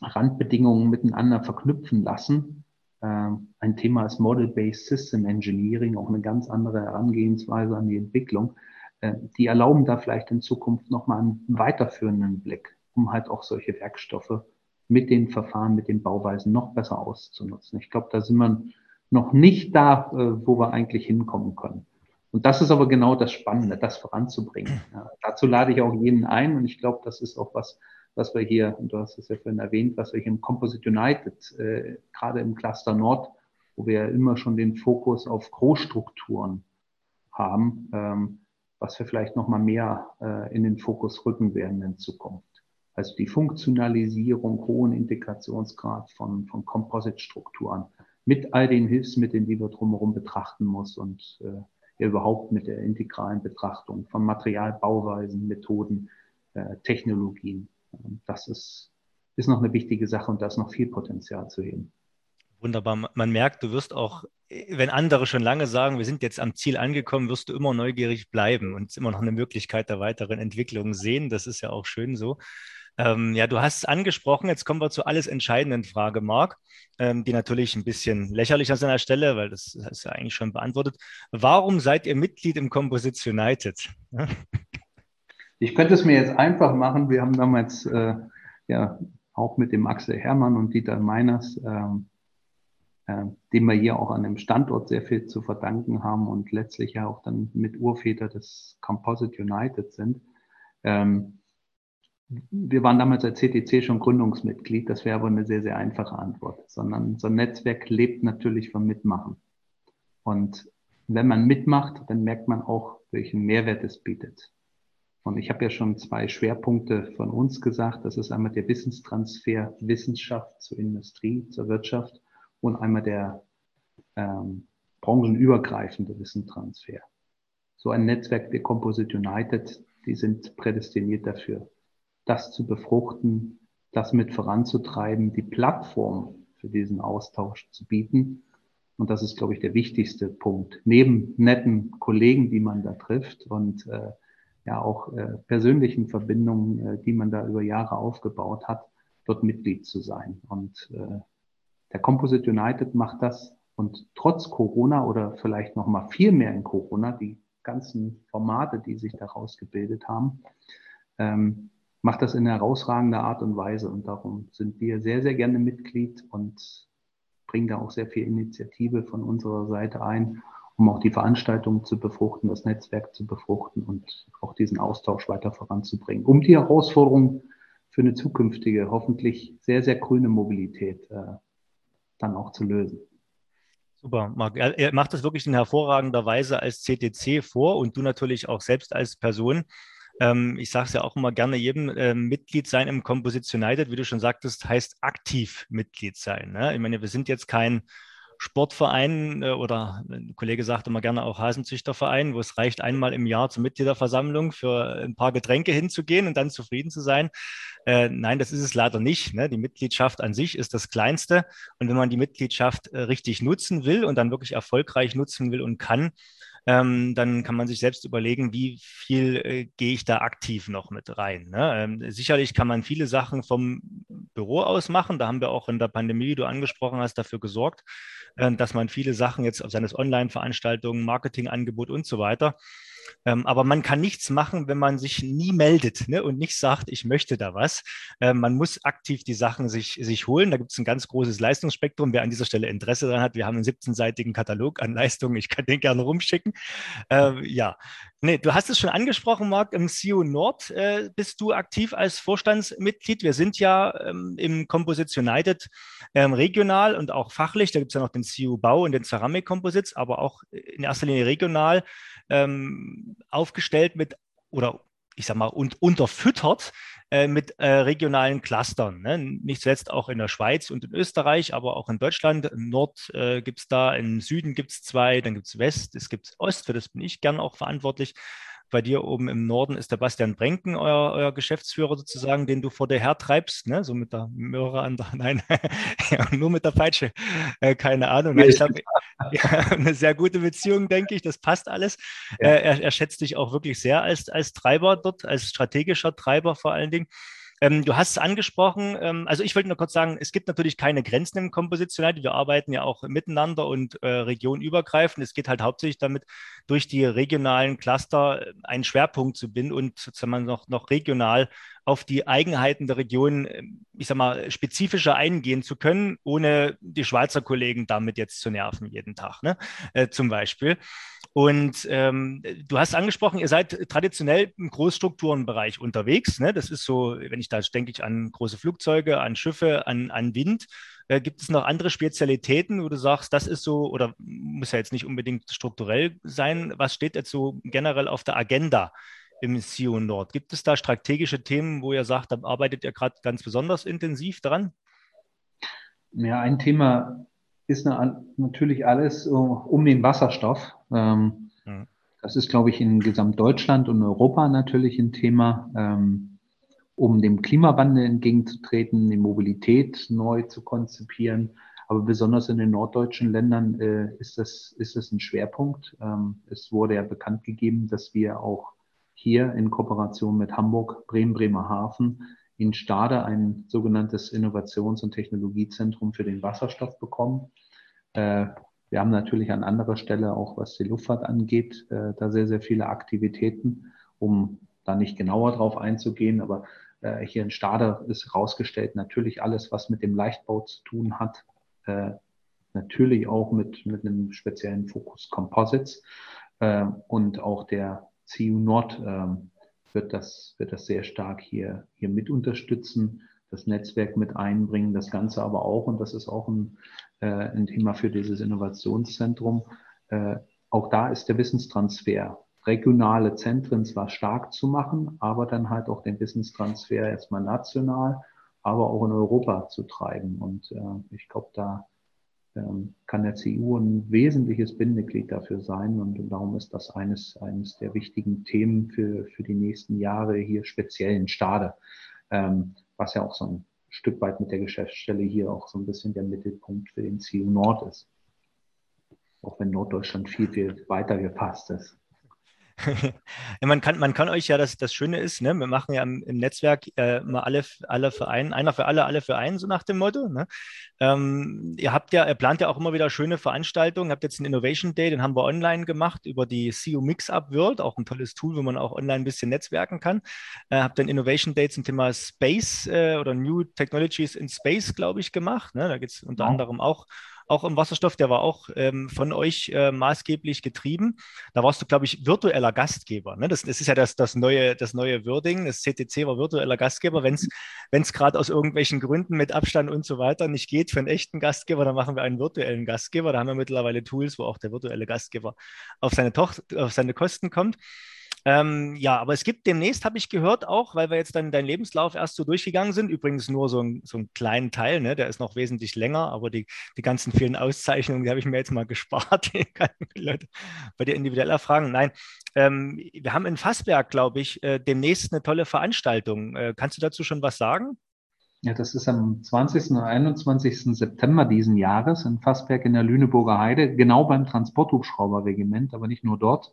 Speaker 2: Randbedingungen miteinander verknüpfen lassen. Ähm, ein Thema ist Model-Based System Engineering, auch eine ganz andere Herangehensweise an die Entwicklung. Äh, die erlauben da vielleicht in Zukunft nochmal einen weiterführenden Blick, um halt auch solche Werkstoffe mit den Verfahren, mit den Bauweisen noch besser auszunutzen. Ich glaube, da sind wir noch nicht da, äh, wo wir eigentlich hinkommen können. Und das ist aber genau das Spannende, das voranzubringen. Ja, dazu lade ich auch jeden ein und ich glaube, das ist auch was, was wir hier, und du hast es ja vorhin erwähnt, was wir hier im Composite United, äh, gerade im Cluster Nord, wo wir ja immer schon den Fokus auf Großstrukturen haben, ähm, was wir vielleicht nochmal mehr äh, in den Fokus rücken werden in Zukunft. Also die Funktionalisierung, hohen Integrationsgrad von, von Composite-Strukturen mit all den Hilfsmitteln, die wir drumherum betrachten muss und äh, überhaupt mit der integralen Betrachtung von Materialbauweisen, Methoden, äh, Technologien. Das ist, ist noch eine wichtige Sache und da ist noch viel Potenzial zu heben.
Speaker 1: Wunderbar. Man merkt, du wirst auch, wenn andere schon lange sagen, wir sind jetzt am Ziel angekommen, wirst du immer neugierig bleiben und immer noch eine Möglichkeit der weiteren Entwicklung sehen. Das ist ja auch schön so. Ähm, ja, du hast es angesprochen. Jetzt kommen wir zur alles entscheidenden Frage, Marc, ähm, die natürlich ein bisschen lächerlich an seiner Stelle, weil das ist ja eigentlich schon beantwortet. Warum seid ihr Mitglied im Composites United?
Speaker 2: Ich könnte es mir jetzt einfach machen. Wir haben damals äh, ja auch mit dem Axel Hermann und Dieter Meiners, ähm, äh, dem wir hier auch an dem Standort sehr viel zu verdanken haben und letztlich ja auch dann mit Urväter des Composite United sind. Ähm, wir waren damals als CTC schon Gründungsmitglied. Das wäre aber eine sehr, sehr einfache Antwort, sondern so ein Netzwerk lebt natürlich vom Mitmachen. Und wenn man mitmacht, dann merkt man auch, welchen Mehrwert es bietet. Und ich habe ja schon zwei Schwerpunkte von uns gesagt. Das ist einmal der Wissenstransfer Wissenschaft zur Industrie, zur Wirtschaft und einmal der ähm, branchenübergreifende Wissenstransfer. So ein Netzwerk wie Composite United, die sind prädestiniert dafür, das zu befruchten, das mit voranzutreiben, die Plattform für diesen Austausch zu bieten. Und das ist, glaube ich, der wichtigste Punkt. Neben netten Kollegen, die man da trifft und äh, ja auch äh, persönlichen Verbindungen, äh, die man da über Jahre aufgebaut hat, dort Mitglied zu sein. Und äh, der Composite United macht das und trotz Corona oder vielleicht noch mal viel mehr in Corona, die ganzen Formate, die sich daraus gebildet haben, ähm, macht das in herausragender Art und Weise. Und darum sind wir sehr, sehr gerne Mitglied und bringen da auch sehr viel Initiative von unserer Seite ein um auch die Veranstaltungen zu befruchten, das Netzwerk zu befruchten und auch diesen Austausch weiter voranzubringen, um die Herausforderungen für eine zukünftige, hoffentlich sehr, sehr grüne Mobilität äh, dann auch zu lösen.
Speaker 1: Super, Marc. Er, er macht das wirklich in hervorragender Weise als CTC vor und du natürlich auch selbst als Person. Ähm, ich sage es ja auch immer gerne jedem, äh, Mitglied sein im Composition United, wie du schon sagtest, heißt aktiv Mitglied sein. Ne? Ich meine, wir sind jetzt kein Sportverein äh, oder ein Kollege sagt immer gerne auch Hasenzüchterverein, wo es reicht, einmal im Jahr zur Mitgliederversammlung für ein paar Getränke hinzugehen und dann zufrieden zu sein. Äh, nein, das ist es leider nicht. Ne? Die Mitgliedschaft an sich ist das Kleinste. Und wenn man die Mitgliedschaft äh, richtig nutzen will und dann wirklich erfolgreich nutzen will und kann, ähm, dann kann man sich selbst überlegen, wie viel äh, gehe ich da aktiv noch mit rein. Ne? Ähm, sicherlich kann man viele Sachen vom Büro aus machen. Da haben wir auch in der Pandemie, die du angesprochen hast, dafür gesorgt, äh, dass man viele Sachen jetzt auf seine Online-Veranstaltungen, Marketingangebot und so weiter ähm, aber man kann nichts machen, wenn man sich nie meldet ne, und nicht sagt, ich möchte da was. Ähm, man muss aktiv die Sachen sich, sich holen. Da gibt es ein ganz großes Leistungsspektrum. Wer an dieser Stelle Interesse daran hat, wir haben einen 17-seitigen Katalog an Leistungen. Ich kann den gerne rumschicken. Äh, ja, Nee, du hast es schon angesprochen, Marc, im CU Nord äh, bist du aktiv als Vorstandsmitglied. Wir sind ja ähm, im Composites United ähm, regional und auch fachlich. Da gibt es ja noch den CU Bau und den Ceramik Composites, aber auch in erster Linie regional aufgestellt mit oder ich sag mal, und unterfüttert äh, mit äh, regionalen Clustern. Ne? Nicht zuletzt auch in der Schweiz und in Österreich, aber auch in Deutschland. Im Nord äh, gibt es da, im Süden gibt es zwei, dann gibt es West, es gibt Ost, für das bin ich gern auch verantwortlich. Bei dir oben im Norden ist der Bastian Brenken, euer, euer Geschäftsführer sozusagen, den du vor dir hertreibst, ne? so mit der Möhre an der, nein, ja, nur mit der Peitsche, äh, keine Ahnung. ich glaube, ja, eine sehr gute Beziehung, denke ich, das passt alles. Ja. Äh, er, er schätzt dich auch wirklich sehr als, als Treiber dort, als strategischer Treiber vor allen Dingen. Ähm, du hast es angesprochen, ähm, also ich wollte nur kurz sagen, es gibt natürlich keine Grenzen im Kompositionell. Wir arbeiten ja auch miteinander und äh, regionübergreifend. Es geht halt hauptsächlich damit, durch die regionalen Cluster äh, einen Schwerpunkt zu binden und sozusagen noch, noch regional auf die Eigenheiten der Region, ähm, ich sag mal, spezifischer eingehen zu können, ohne die Schweizer Kollegen damit jetzt zu nerven jeden Tag, ne? Äh, zum Beispiel. Und ähm, du hast angesprochen, ihr seid traditionell im Großstrukturenbereich unterwegs. Ne? Das ist so, wenn ich da denke ich an große Flugzeuge, an Schiffe, an, an Wind. Äh, gibt es noch andere Spezialitäten, wo du sagst, das ist so, oder muss ja jetzt nicht unbedingt strukturell sein, was steht jetzt so generell auf der Agenda im CIO Nord? Gibt es da strategische Themen, wo ihr sagt, da arbeitet ihr gerade ganz besonders intensiv dran?
Speaker 2: Ja, ein Thema ist natürlich alles um den Wasserstoff. Ähm, mhm. Das ist, glaube ich, in Gesamtdeutschland und Europa natürlich ein Thema, ähm, um dem Klimawandel entgegenzutreten, die Mobilität neu zu konzipieren. Aber besonders in den norddeutschen Ländern äh, ist, das, ist das ein Schwerpunkt. Ähm, es wurde ja bekannt gegeben, dass wir auch hier in Kooperation mit Hamburg, Bremen, Bremerhaven in Stade ein sogenanntes Innovations- und Technologiezentrum für den Wasserstoff bekommen. Äh, wir haben natürlich an anderer Stelle auch, was die Luftfahrt angeht, äh, da sehr, sehr viele Aktivitäten, um da nicht genauer drauf einzugehen. Aber äh, hier in Stade ist herausgestellt, natürlich alles, was mit dem Leichtbau zu tun hat, natürlich auch mit, mit einem speziellen Fokus Composites und auch der CU Nord ähm, wird das, wird das sehr stark hier, hier mit unterstützen, das Netzwerk mit einbringen, das Ganze aber auch, und das ist auch ein, äh, ein Thema für dieses Innovationszentrum, äh, auch da ist der Wissenstransfer, regionale Zentren zwar stark zu machen, aber dann halt auch den Wissenstransfer erstmal national, aber auch in Europa zu treiben. Und äh, ich glaube, da kann der CU ein wesentliches Bindeglied dafür sein. Und darum ist das eines, eines der wichtigen Themen für, für die nächsten Jahre hier speziell in Stade, ähm, was ja auch so ein Stück weit mit der Geschäftsstelle hier auch so ein bisschen der Mittelpunkt für den CU Nord ist. Auch wenn Norddeutschland viel, viel weiter gepasst ist.
Speaker 1: man, kann, man kann euch ja, das, das Schöne ist, ne, wir machen ja im, im Netzwerk äh, mal alle, alle für einen, einer für alle, alle für einen, so nach dem Motto. Ne? Ähm, ihr habt ja, ihr plant ja auch immer wieder schöne Veranstaltungen, habt jetzt einen Innovation Day, den haben wir online gemacht über die CU Mix-Up World, auch ein tolles Tool, wo man auch online ein bisschen netzwerken kann. Äh, habt dann Innovation Day zum Thema Space äh, oder New Technologies in Space, glaube ich, gemacht. Ne? Da geht es unter ja. anderem auch auch im Wasserstoff, der war auch ähm, von euch äh, maßgeblich getrieben. Da warst du, glaube ich, virtueller Gastgeber. Ne? Das, das, ist ja das, das, neue, das neue Wording. Das CTC war virtueller Gastgeber. Wenn es gerade aus irgendwelchen Gründen mit Abstand und so weiter nicht geht für einen echten Gastgeber, dann machen wir einen virtuellen Gastgeber. Da haben wir mittlerweile Tools, wo auch der virtuelle Gastgeber auf seine, Tochter, auf seine Kosten kommt. Ähm, ja, aber es gibt demnächst, habe ich gehört, auch, weil wir jetzt dann deinen Lebenslauf erst so durchgegangen sind, übrigens nur so, ein, so einen kleinen Teil, ne? der ist noch wesentlich länger, aber die, die ganzen vielen Auszeichnungen, die habe ich mir jetzt mal gespart. Die kann ich Leute bei dir individuell erfragen. Nein, ähm, wir haben in Fassberg, glaube ich, äh, demnächst eine tolle Veranstaltung. Äh, kannst du dazu schon was sagen?
Speaker 2: Ja, das ist am 20. und 21. September diesen Jahres in Fassberg in der Lüneburger Heide, genau beim Transporthubschrauberregiment, aber nicht nur dort.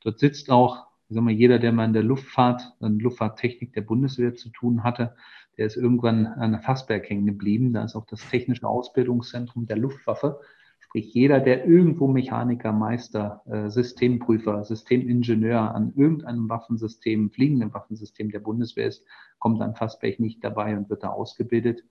Speaker 2: Dort sitzt auch, ich sag mal, jeder, der mal in der Luftfahrt, in Luftfahrttechnik der Bundeswehr zu tun hatte, der ist irgendwann an Fassberg hängen geblieben. Da ist auch das technische Ausbildungszentrum der Luftwaffe. Sprich, jeder, der irgendwo Mechaniker, Meister, äh, Systemprüfer, Systemingenieur an irgendeinem Waffensystem, fliegenden Waffensystem der Bundeswehr ist, kommt an Fassberg nicht dabei und wird da ausgebildet.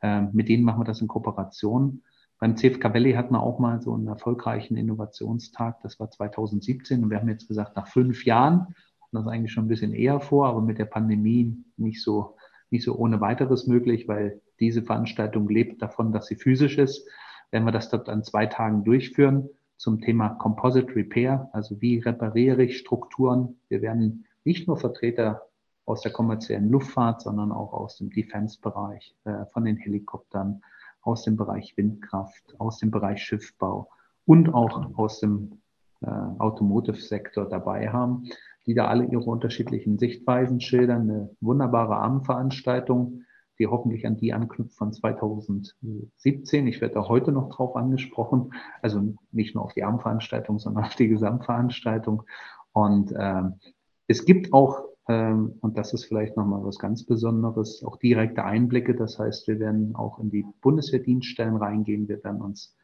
Speaker 2: Ähm, mit denen machen wir das in Kooperation. Beim CFK Valley hatten wir auch mal so einen erfolgreichen Innovationstag. Das war 2017 und wir haben jetzt gesagt, nach fünf Jahren, das eigentlich schon ein bisschen eher vor, aber mit der Pandemie nicht so, nicht so ohne weiteres möglich, weil diese Veranstaltung lebt davon, dass sie physisch ist werden wir das dort an zwei Tagen durchführen zum Thema Composite Repair, also wie repariere ich Strukturen. Wir werden nicht nur Vertreter aus der kommerziellen Luftfahrt, sondern auch aus dem Defense-Bereich, äh, von den Helikoptern, aus dem Bereich Windkraft, aus dem Bereich Schiffbau und auch aus dem äh, Automotive-Sektor dabei haben, die da alle ihre unterschiedlichen Sichtweisen schildern. Eine wunderbare Abendveranstaltung die hoffentlich an die anknüpft von 2017. Ich werde da heute noch drauf angesprochen, also nicht nur auf die Abendveranstaltung, sondern auf die Gesamtveranstaltung. Und ähm, es gibt auch, und das ist vielleicht nochmal was ganz Besonderes, auch direkte Einblicke. Das heißt, wir werden auch in die Bundeswehrdienststellen reingehen. Wir werden uns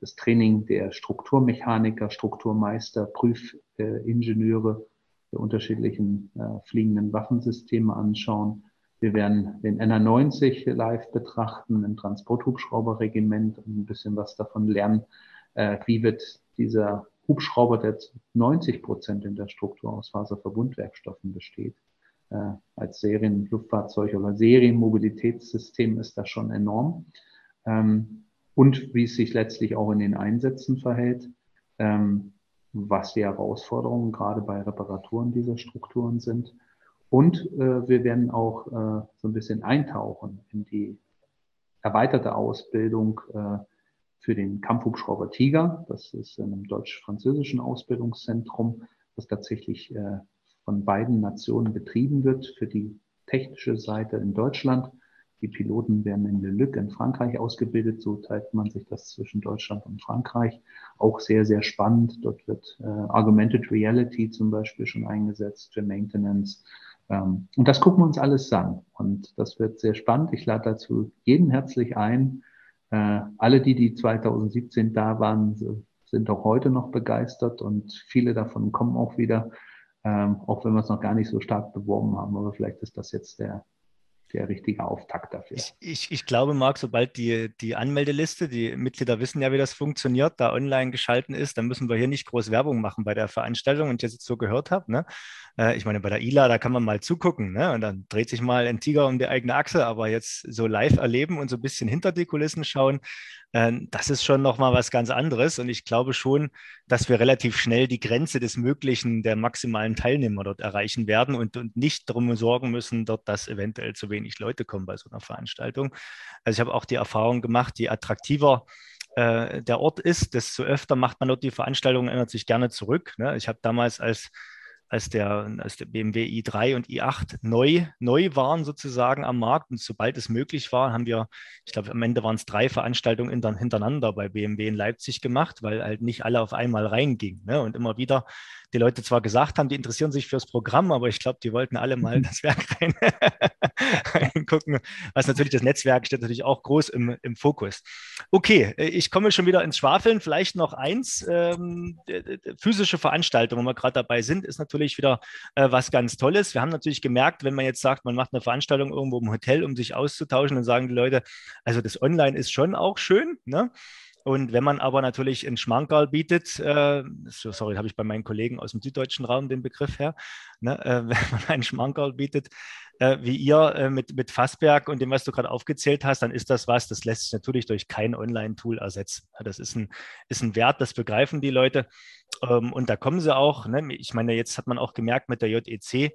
Speaker 2: das Training der Strukturmechaniker, Strukturmeister, Prüfingenieure der unterschiedlichen äh, fliegenden Waffensysteme anschauen. Wir werden den NR90 live betrachten im Transporthubschrauberregiment und ein bisschen was davon lernen. Äh, wie wird dieser Hubschrauber, der 90 Prozent in der Struktur aus Faserverbundwerkstoffen besteht, äh, als Serienluftfahrzeug oder Serienmobilitätssystem ist das schon enorm. Ähm, und wie es sich letztlich auch in den Einsätzen verhält, ähm, was die Herausforderungen gerade bei Reparaturen dieser Strukturen sind und äh, wir werden auch äh, so ein bisschen eintauchen in die erweiterte Ausbildung äh, für den Kampfhubschrauber Tiger. Das ist in einem deutsch-französischen Ausbildungszentrum, das tatsächlich äh, von beiden Nationen betrieben wird für die technische Seite in Deutschland. Die Piloten werden in Le Luc in Frankreich ausgebildet. So teilt man sich das zwischen Deutschland und Frankreich. Auch sehr, sehr spannend. Dort wird äh, Augmented Reality zum Beispiel schon eingesetzt für Maintenance. Ähm, und das gucken wir uns alles an. Und das wird sehr spannend. Ich lade dazu jeden herzlich ein. Äh, alle, die, die 2017 da waren, sind auch heute noch begeistert und viele davon kommen auch wieder, ähm, auch wenn wir es noch gar nicht so stark beworben haben. Aber vielleicht ist das jetzt der, der richtige Auftakt dafür.
Speaker 1: Ich, ich, ich, glaube, Marc, sobald die, die Anmeldeliste, die Mitglieder wissen ja, wie das funktioniert, da online geschalten ist, dann müssen wir hier nicht groß Werbung machen bei der Veranstaltung. Und jetzt so gehört habe, ne? Äh, ich meine, bei der ILA, da kann man mal zugucken, ne? Und dann dreht sich mal ein Tiger um die eigene Achse, aber jetzt so live erleben und so ein bisschen hinter die Kulissen schauen, das ist schon nochmal was ganz anderes. Und ich glaube schon, dass wir relativ schnell die Grenze des Möglichen der maximalen Teilnehmer dort erreichen werden und, und nicht darum sorgen müssen, dort, dass eventuell zu wenig Leute kommen bei so einer Veranstaltung. Also ich habe auch die Erfahrung gemacht, je attraktiver äh, der Ort ist, desto öfter macht man dort die Veranstaltung, erinnert sich gerne zurück. Ne? Ich habe damals als als der, als der BMW i3 und i8 neu, neu waren sozusagen am Markt. Und sobald es möglich war, haben wir, ich glaube, am Ende waren es drei Veranstaltungen hintereinander bei BMW in Leipzig gemacht, weil halt nicht alle auf einmal reingingen. Ne? Und immer wieder die Leute zwar gesagt haben, die interessieren sich fürs Programm, aber ich glaube, die wollten alle mal das Werk rein, reingucken. Was natürlich das Netzwerk steht natürlich auch groß im, im Fokus. Okay, ich komme schon wieder ins Schwafeln. Vielleicht noch eins. Ähm, physische Veranstaltungen, wo wir gerade dabei sind, ist natürlich wieder äh, was ganz Tolles. Wir haben natürlich gemerkt, wenn man jetzt sagt, man macht eine Veranstaltung irgendwo im Hotel, um sich auszutauschen, dann sagen die Leute, also das Online ist schon auch schön. Ne? Und wenn man aber natürlich ein Schmankerl bietet, äh, so, sorry, habe ich bei meinen Kollegen aus dem süddeutschen Raum den Begriff her, ne, äh, wenn man einen Schmankerl bietet, äh, wie ihr äh, mit, mit Fassberg und dem, was du gerade aufgezählt hast, dann ist das was, das lässt sich natürlich durch kein Online-Tool ersetzen. Das ist ein, ist ein Wert, das begreifen die Leute. Ähm, und da kommen sie auch. Ne? Ich meine, jetzt hat man auch gemerkt mit der JEC,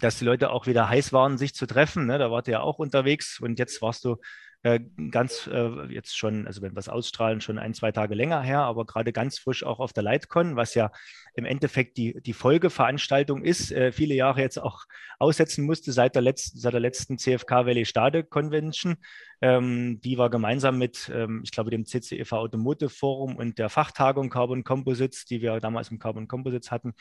Speaker 1: dass die Leute auch wieder heiß waren, sich zu treffen. Ne? Da wart ihr ja auch unterwegs und jetzt warst du ganz äh, jetzt schon, also wenn wir es ausstrahlen, schon ein, zwei Tage länger her, aber gerade ganz frisch auch auf der Lightcon, was ja im Endeffekt die, die Folgeveranstaltung ist, äh, viele Jahre jetzt auch aussetzen musste seit der letzten, seit der letzten CFK Valley Stade Convention. Ähm, die war gemeinsam mit, ähm, ich glaube, dem CCEV Automotive Forum und der Fachtagung Carbon Composites, die wir damals im Carbon Composites hatten,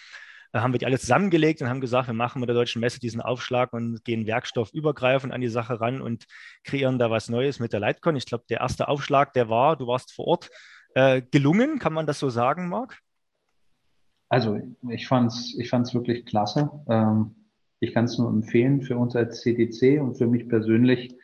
Speaker 1: haben wir die alle zusammengelegt und haben gesagt, wir machen mit der Deutschen Messe diesen Aufschlag und gehen werkstoffübergreifend an die Sache ran und kreieren da was Neues mit der Lightcon. Ich glaube, der erste Aufschlag, der war, du warst vor Ort, äh, gelungen, kann man das so sagen, Marc?
Speaker 2: Also ich fand es ich fand's wirklich klasse. Ähm, ich kann es nur empfehlen für uns als CDC und für mich persönlich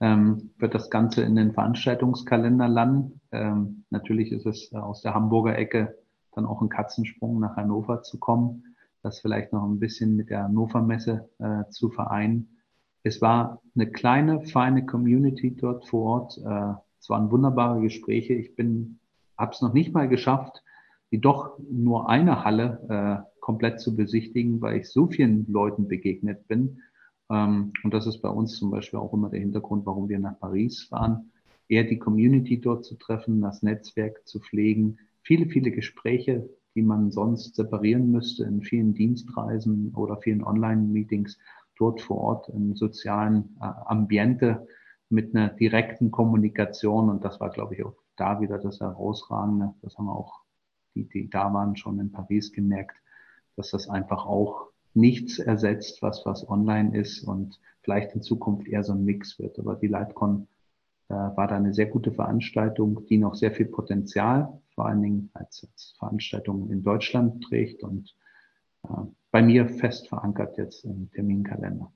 Speaker 2: ähm, wird das Ganze in den Veranstaltungskalender landen. Ähm, natürlich ist es aus der Hamburger Ecke dann auch ein Katzensprung nach Hannover zu kommen, das vielleicht noch ein bisschen mit der Hannover Messe äh, zu vereinen. Es war eine kleine, feine Community dort vor Ort. Äh, es waren wunderbare Gespräche. Ich bin, habe es noch nicht mal geschafft, die doch nur eine Halle äh, komplett zu besichtigen, weil ich so vielen Leuten begegnet bin. Ähm, und das ist bei uns zum Beispiel auch immer der Hintergrund, warum wir nach Paris fahren, eher die Community dort zu treffen, das Netzwerk zu pflegen, viele, viele Gespräche, die man sonst separieren müsste in vielen Dienstreisen oder vielen Online-Meetings, dort vor Ort im sozialen äh, Ambiente mit einer direkten Kommunikation. Und das war, glaube ich, auch da wieder das Herausragende. Das haben auch, die, die da waren, schon in Paris gemerkt, dass das einfach auch nichts ersetzt, was, was online ist und vielleicht in Zukunft eher so ein Mix wird. Aber die Lightcon war da eine sehr gute Veranstaltung, die noch sehr viel Potenzial vor allen Dingen als, als Veranstaltung in Deutschland trägt und äh, bei mir fest verankert jetzt im Terminkalender.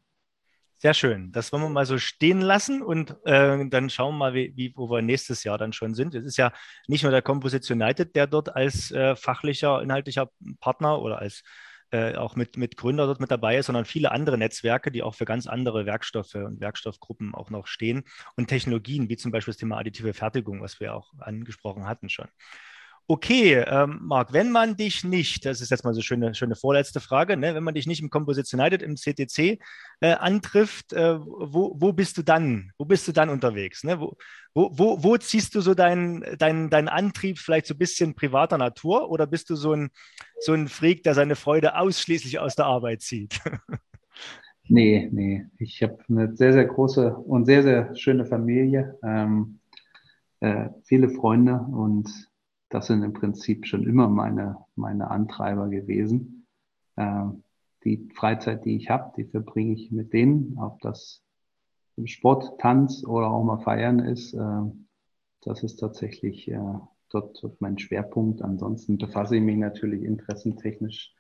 Speaker 1: Sehr schön. Das wollen wir mal so stehen lassen und äh, dann schauen wir mal, wie, wie, wo wir nächstes Jahr dann schon sind. Es ist ja nicht nur der Composition United, der dort als äh, fachlicher, inhaltlicher Partner oder als äh, auch mit, mit Gründer dort mit dabei ist, sondern viele andere Netzwerke, die auch für ganz andere Werkstoffe und Werkstoffgruppen auch noch stehen und Technologien, wie zum Beispiel das Thema additive Fertigung, was wir auch angesprochen hatten schon. Okay, ähm, Marc, wenn man dich nicht, das ist jetzt mal so eine schöne, schöne vorletzte Frage, ne, wenn man dich nicht im Composition United, im CTC äh, antrifft, äh, wo, wo bist du dann? Wo bist du dann unterwegs? Ne? Wo, wo, wo, ziehst du so deinen dein, dein Antrieb vielleicht so ein bisschen privater Natur oder bist du so ein, so ein Freak, der seine Freude ausschließlich aus der Arbeit zieht?
Speaker 2: nee, nee. Ich habe eine sehr, sehr große und sehr, sehr schöne Familie, ähm, äh, viele Freunde und das sind im Prinzip schon immer meine, meine Antreiber gewesen. Äh, die Freizeit, die ich habe, die verbringe ich mit denen, ob das im Sport, Tanz oder auch mal feiern ist. Äh, das ist tatsächlich äh, dort, dort mein Schwerpunkt. Ansonsten befasse ich mich natürlich interessentechnisch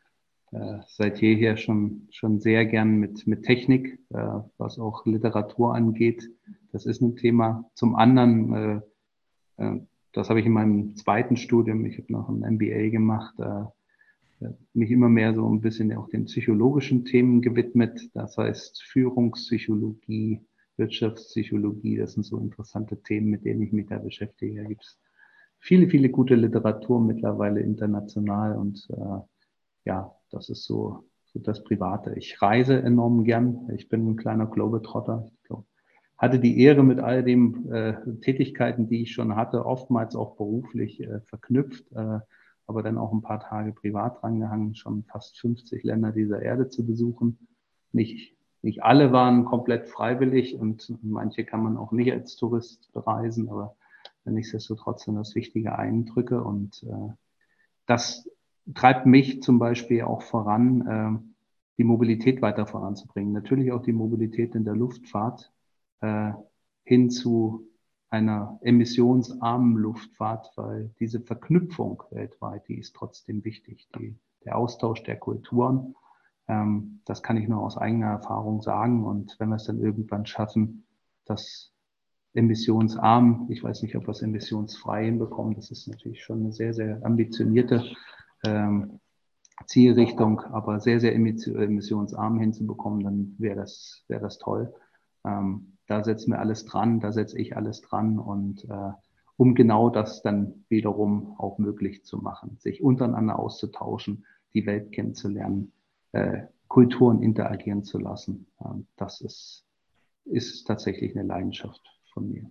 Speaker 2: äh, seit jeher schon, schon sehr gern mit, mit Technik, äh, was auch Literatur angeht. Das ist ein Thema. Zum anderen äh, äh das habe ich in meinem zweiten Studium, ich habe noch ein MBA gemacht, äh, mich immer mehr so ein bisschen auch den psychologischen Themen gewidmet. Das heißt Führungspsychologie, Wirtschaftspsychologie, das sind so interessante Themen, mit denen ich mich da beschäftige. Da gibt es viele, viele gute Literatur mittlerweile international und äh, ja, das ist so, so das Private. Ich reise enorm gern. Ich bin ein kleiner Globetrotter. Ich glaube, hatte die Ehre, mit all den äh, Tätigkeiten, die ich schon hatte, oftmals auch beruflich äh, verknüpft, äh, aber dann auch ein paar Tage privat rangehangen, schon fast 50 Länder dieser Erde zu besuchen. Nicht, nicht alle waren komplett freiwillig und manche kann man auch nicht als Tourist bereisen, aber nichtsdestotrotz sind das wichtige Eindrücke und äh, das treibt mich zum Beispiel auch voran, äh, die Mobilität weiter voranzubringen. Natürlich auch die Mobilität in der Luftfahrt äh, hin zu einer emissionsarmen Luftfahrt, weil diese Verknüpfung weltweit, die ist trotzdem wichtig. Die, der Austausch der Kulturen, ähm, das kann ich nur aus eigener Erfahrung sagen. Und wenn wir es dann irgendwann schaffen, das emissionsarm, ich weiß nicht, ob wir es emissionsfrei hinbekommen, das ist natürlich schon eine sehr, sehr ambitionierte ähm, Zielrichtung, aber sehr, sehr emissionsarm hinzubekommen, dann wäre das, wäre das toll. Ähm, da setzen wir alles dran, da setze ich alles dran und äh, um genau das dann wiederum auch möglich zu machen, sich untereinander auszutauschen, die Welt kennenzulernen, äh, Kulturen interagieren zu lassen. Ähm, das ist, ist tatsächlich eine Leidenschaft von mir.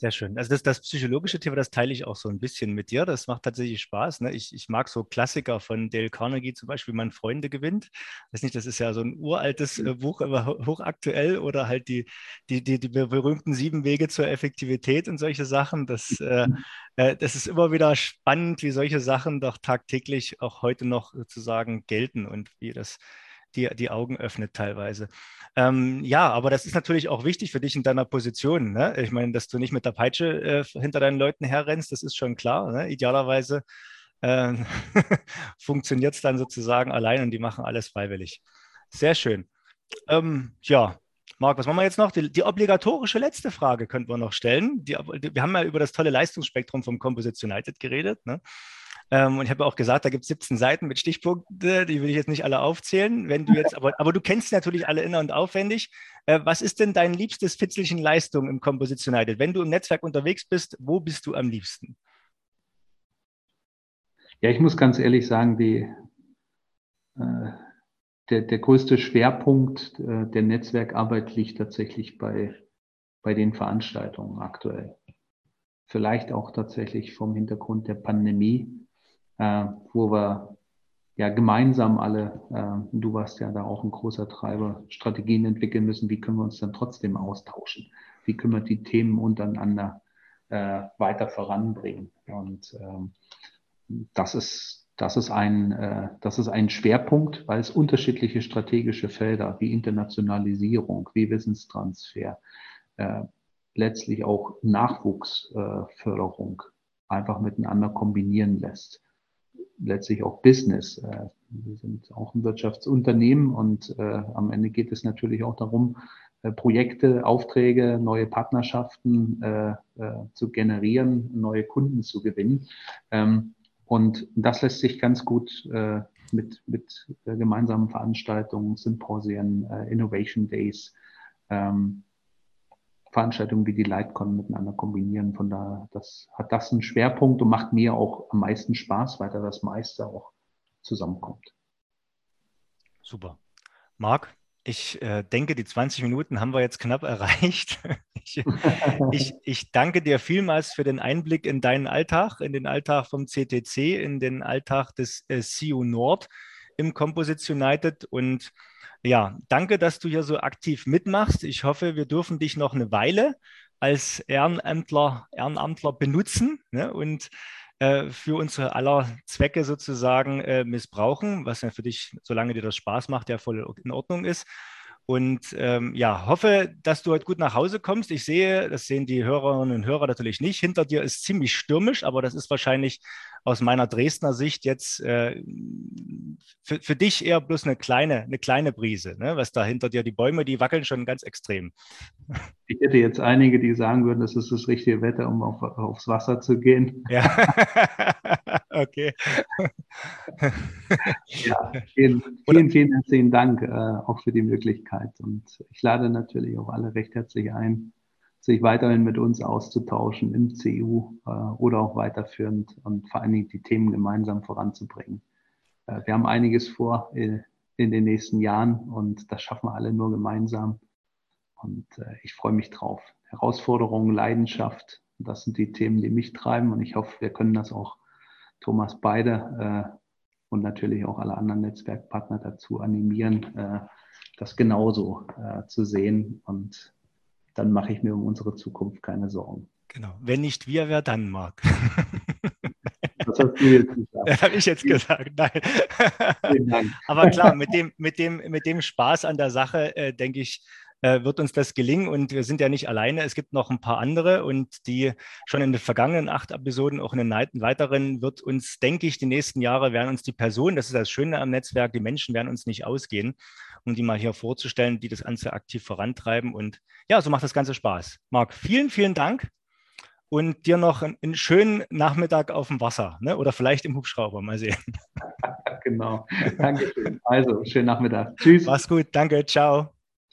Speaker 1: Sehr schön. Also das, das psychologische Thema, das teile ich auch so ein bisschen mit dir. Das macht tatsächlich Spaß. Ne? Ich, ich mag so Klassiker von Dale Carnegie, zum Beispiel, wie man Freunde gewinnt. Weiß nicht, das ist ja so ein uraltes äh, Buch, aber hochaktuell oder halt die, die, die, die berühmten sieben Wege zur Effektivität und solche Sachen. Das, äh, äh, das ist immer wieder spannend, wie solche Sachen doch tagtäglich auch heute noch sozusagen gelten und wie das die, die Augen öffnet teilweise. Ähm, ja, aber das ist natürlich auch wichtig für dich in deiner Position. Ne? Ich meine, dass du nicht mit der Peitsche äh, hinter deinen Leuten herrennst, das ist schon klar. Ne? Idealerweise äh, funktioniert es dann sozusagen allein und die machen alles freiwillig. Sehr schön. Ähm, ja, Marc, was machen wir jetzt noch? Die, die, obligatorische letzte Frage könnten wir noch stellen. Die, wir haben ja über das tolle Leistungsspektrum vom Composite United geredet. Ne? Ähm, und ich habe auch gesagt, da gibt es 17 Seiten mit Stichpunkten, die will ich jetzt nicht alle aufzählen. Wenn du jetzt, aber, aber du kennst natürlich alle inner- und aufwendig. Äh, was ist denn dein liebstes Fitzelchen Leistung im Composition United? Wenn du im Netzwerk unterwegs bist, wo bist du am liebsten?
Speaker 2: Ja, ich muss ganz ehrlich sagen, die, äh, der, der größte Schwerpunkt äh, der Netzwerkarbeit liegt tatsächlich bei, bei den Veranstaltungen aktuell. Vielleicht auch tatsächlich vom Hintergrund der Pandemie äh, wo wir ja gemeinsam alle, äh, du warst ja da auch ein großer Treiber, Strategien entwickeln müssen, wie können wir uns dann trotzdem austauschen, wie können wir die Themen untereinander äh, weiter voranbringen. Und ähm, das ist das ist ein, äh, das ist ein Schwerpunkt, weil es unterschiedliche strategische Felder wie Internationalisierung, wie Wissenstransfer, äh, letztlich auch Nachwuchsförderung einfach miteinander kombinieren lässt letztlich auch Business. Äh, wir sind auch ein Wirtschaftsunternehmen und äh, am Ende geht es natürlich auch darum, äh, Projekte, Aufträge, neue Partnerschaften äh, äh, zu generieren, neue Kunden zu gewinnen. Ähm, und das lässt sich ganz gut äh, mit, mit gemeinsamen Veranstaltungen, Symposien, Innovation Days ähm, Veranstaltungen wie die Lightcon miteinander kombinieren. Von daher das, hat das einen Schwerpunkt und macht mir auch am meisten Spaß, weil da das meiste auch zusammenkommt.
Speaker 1: Super. Marc, ich äh, denke, die 20 Minuten haben wir jetzt knapp erreicht. ich, ich, ich, danke dir vielmals für den Einblick in deinen Alltag, in den Alltag vom CTC, in den Alltag des äh, CU Nord im Composite United und ja, danke, dass du hier so aktiv mitmachst. Ich hoffe, wir dürfen dich noch eine Weile als Ehrenamtler, Ehrenamtler benutzen ne, und äh, für unsere aller Zwecke sozusagen äh, missbrauchen, was ja für dich, solange dir das Spaß macht, ja voll in Ordnung ist. Und ähm, ja, hoffe, dass du heute gut nach Hause kommst. Ich sehe, das sehen die Hörerinnen und Hörer natürlich nicht. Hinter dir ist ziemlich stürmisch, aber das ist wahrscheinlich aus meiner Dresdner Sicht jetzt äh, für, für dich eher bloß eine kleine, eine kleine Brise. Ne? Was da hinter dir, die Bäume, die wackeln schon ganz extrem.
Speaker 2: Ich hätte jetzt einige, die sagen würden, das ist das richtige Wetter, um auf, aufs Wasser zu gehen.
Speaker 1: Ja, okay.
Speaker 2: Ja, vielen, vielen, vielen herzlichen Dank äh, auch für die Möglichkeit. Und ich lade natürlich auch alle recht herzlich ein, sich weiterhin mit uns auszutauschen im CU äh, oder auch weiterführend und vor allen Dingen die Themen gemeinsam voranzubringen. Äh, wir haben einiges vor in, in den nächsten Jahren und das schaffen wir alle nur gemeinsam. Und äh, ich freue mich drauf. Herausforderungen, Leidenschaft, das sind die Themen, die mich treiben und ich hoffe, wir können das auch Thomas beide äh, und natürlich auch alle anderen Netzwerkpartner dazu animieren, äh, das genauso äh, zu sehen und dann mache ich mir um unsere Zukunft keine Sorgen.
Speaker 1: Genau. Wenn nicht wir, wer dann, Marc? Das hast du jetzt gesagt. Das habe ich jetzt gesagt. Nein. Vielen Dank. Aber klar, mit dem, mit dem, mit dem Spaß an der Sache, äh, denke ich, äh, wird uns das gelingen. Und wir sind ja nicht alleine. Es gibt noch ein paar andere und die schon in den vergangenen acht Episoden, auch in den weiteren, wird uns, denke ich, die nächsten Jahre werden uns die Personen, das ist das Schöne am Netzwerk, die Menschen werden uns nicht ausgehen um die mal hier vorzustellen, die das Ganze aktiv vorantreiben. Und ja, so macht das Ganze Spaß. Marc, vielen, vielen Dank und dir noch einen, schönen Nachmittag auf dem Wasser ne? oder vielleicht im Hubschrauber. Mal sehen.
Speaker 2: genau. Dankeschön. Also, schönen Nachmittag. Tschüss.
Speaker 1: Mach's gut. Danke. Ciao.